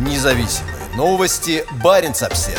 Независимые новости. Барин обсерва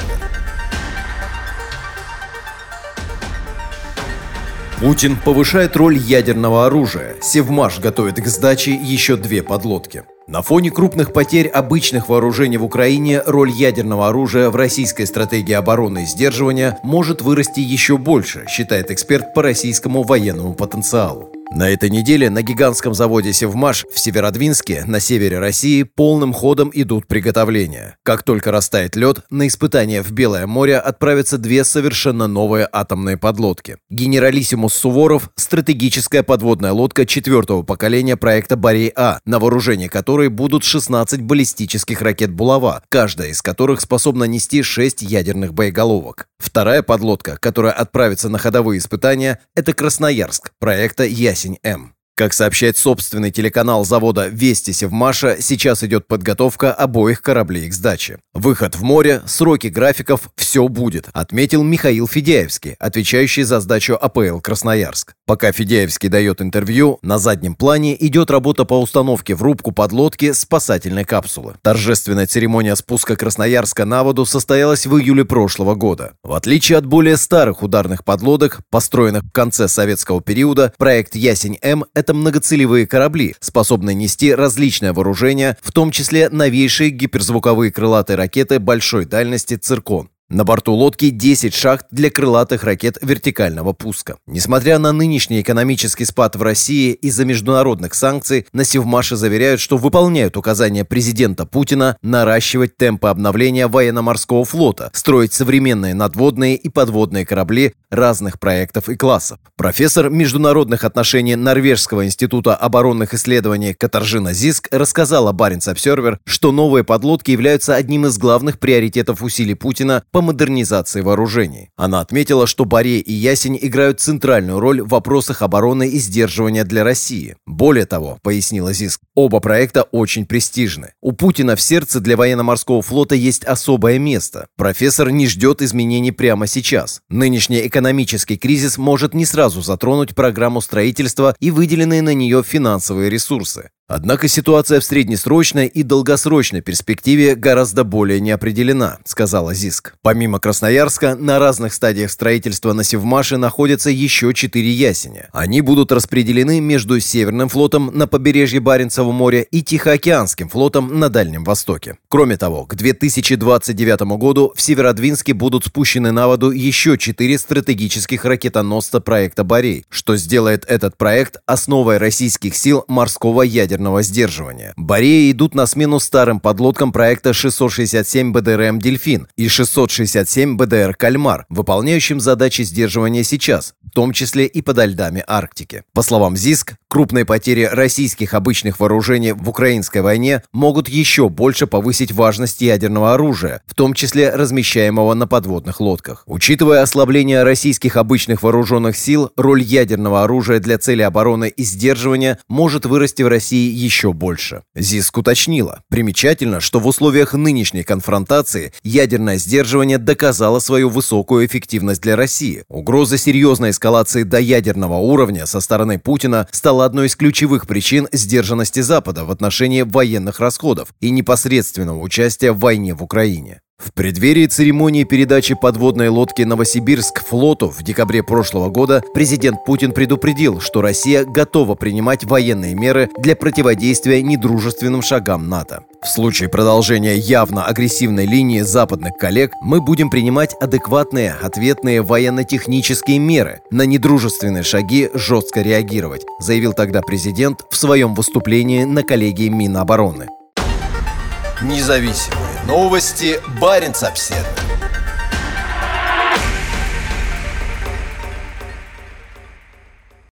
Путин повышает роль ядерного оружия. Севмаш готовит к сдаче еще две подлодки. На фоне крупных потерь обычных вооружений в Украине роль ядерного оружия в российской стратегии обороны и сдерживания может вырасти еще больше, считает эксперт по российскому военному потенциалу. На этой неделе на гигантском заводе «Севмаш» в Северодвинске, на севере России, полным ходом идут приготовления. Как только растает лед, на испытания в Белое море отправятся две совершенно новые атомные подлодки. «Генералиссимус Суворов» – стратегическая подводная лодка четвертого поколения проекта «Борей-А», на вооружении которой будут 16 баллистических ракет «Булава», каждая из которых способна нести 6 ядерных боеголовок. Вторая подлодка, которая отправится на ходовые испытания, это Красноярск, проекта «Ясень-М». Как сообщает собственный телеканал завода «Вести Севмаша», сейчас идет подготовка обоих кораблей к сдаче. Выход в море, сроки графиков – все будет, отметил Михаил Федяевский, отвечающий за сдачу АПЛ «Красноярск». Пока Федяевский дает интервью, на заднем плане идет работа по установке в рубку подлодки спасательной капсулы. Торжественная церемония спуска Красноярска на воду состоялась в июле прошлого года. В отличие от более старых ударных подлодок, построенных в конце советского периода, проект «Ясень-М» – это многоцелевые корабли, способные нести различное вооружение, в том числе новейшие гиперзвуковые крылатые ракеты большой дальности «Циркон». На борту лодки 10 шахт для крылатых ракет вертикального пуска. Несмотря на нынешний экономический спад в России из-за международных санкций, на Севмаше заверяют, что выполняют указания президента Путина наращивать темпы обновления военно-морского флота, строить современные надводные и подводные корабли разных проектов и классов. Профессор международных отношений Норвежского института оборонных исследований Катаржина Зиск рассказала Баренц Обсервер, что новые подлодки являются одним из главных приоритетов усилий Путина по модернизации вооружений. Она отметила, что Боре и Ясень играют центральную роль в вопросах обороны и сдерживания для России. Более того, пояснила ЗИСК, оба проекта очень престижны. У Путина в сердце для военно-морского флота есть особое место. Профессор не ждет изменений прямо сейчас. Нынешний экономический кризис может не сразу затронуть программу строительства и выделенные на нее финансовые ресурсы. Однако ситуация в среднесрочной и долгосрочной перспективе гораздо более неопределена, сказала ЗИСК. Помимо Красноярска, на разных стадиях строительства на Севмаше находятся еще четыре ясеня. Они будут распределены между Северным флотом на побережье Баренцева моря и Тихоокеанским флотом на Дальнем Востоке. Кроме того, к 2029 году в Северодвинске будут спущены на воду еще четыре стратегических ракетоносца проекта «Борей», что сделает этот проект основой российских сил морского ядерного сдерживания. Бореи идут на смену старым подлодкам проекта 667 БДРМ «Дельфин» и 667 БДР «Кальмар», выполняющим задачи сдерживания сейчас, в том числе и подо льдами Арктики. По словам ЗИСК, крупные потери российских обычных вооружений в украинской войне могут еще больше повысить важность ядерного оружия, в том числе размещаемого на подводных лодках. Учитывая ослабление российских обычных вооруженных сил, роль ядерного оружия для цели обороны и сдерживания может вырасти в России еще больше. ЗИСК уточнила. Примечательно, что в условиях нынешней конфронтации ядерное сдерживание доказало свою высокую эффективность для России. Угроза серьезной эскалации до ядерного уровня со стороны Путина стала одной из ключевых причин сдержанности Запада в отношении военных расходов и непосредственного участия в войне в Украине. В преддверии церемонии передачи подводной лодки «Новосибирск» флоту в декабре прошлого года президент Путин предупредил, что Россия готова принимать военные меры для противодействия недружественным шагам НАТО. В случае продолжения явно агрессивной линии западных коллег мы будем принимать адекватные ответные военно-технические меры, на недружественные шаги жестко реагировать, заявил тогда президент в своем выступлении на коллегии Минобороны. Независимые новости. Барин обседный.